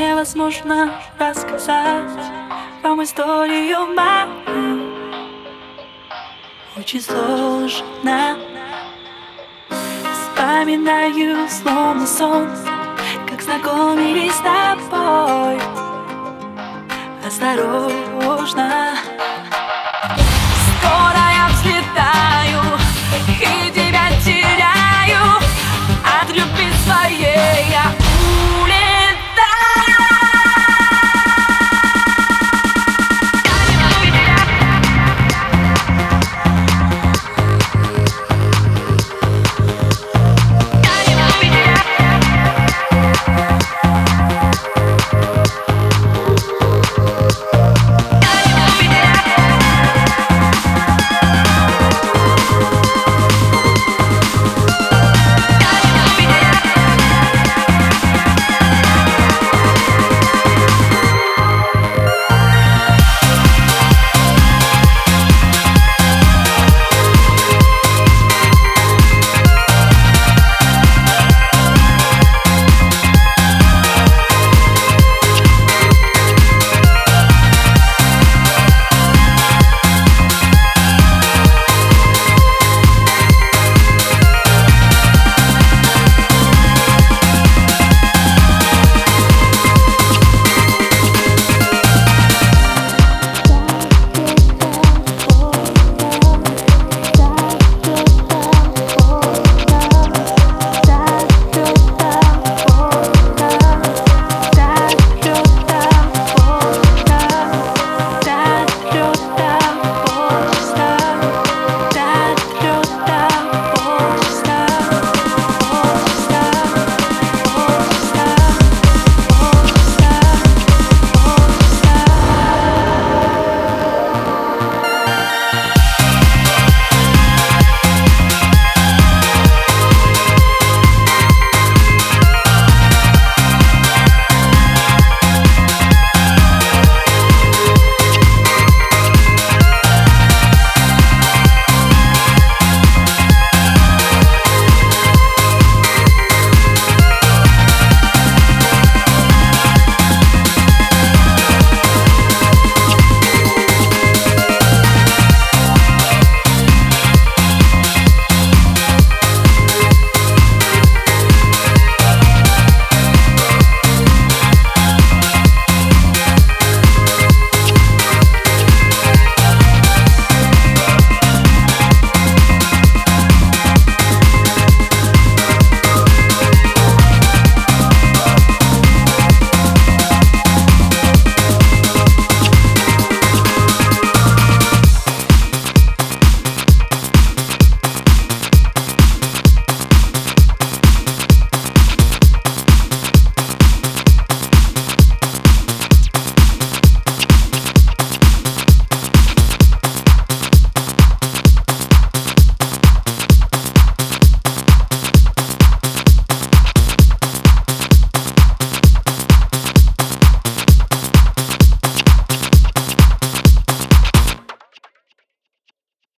невозможно рассказать Вам историю мою. Очень сложно. Вспоминаю словно сон Как знакомились с тобой. Осторожно.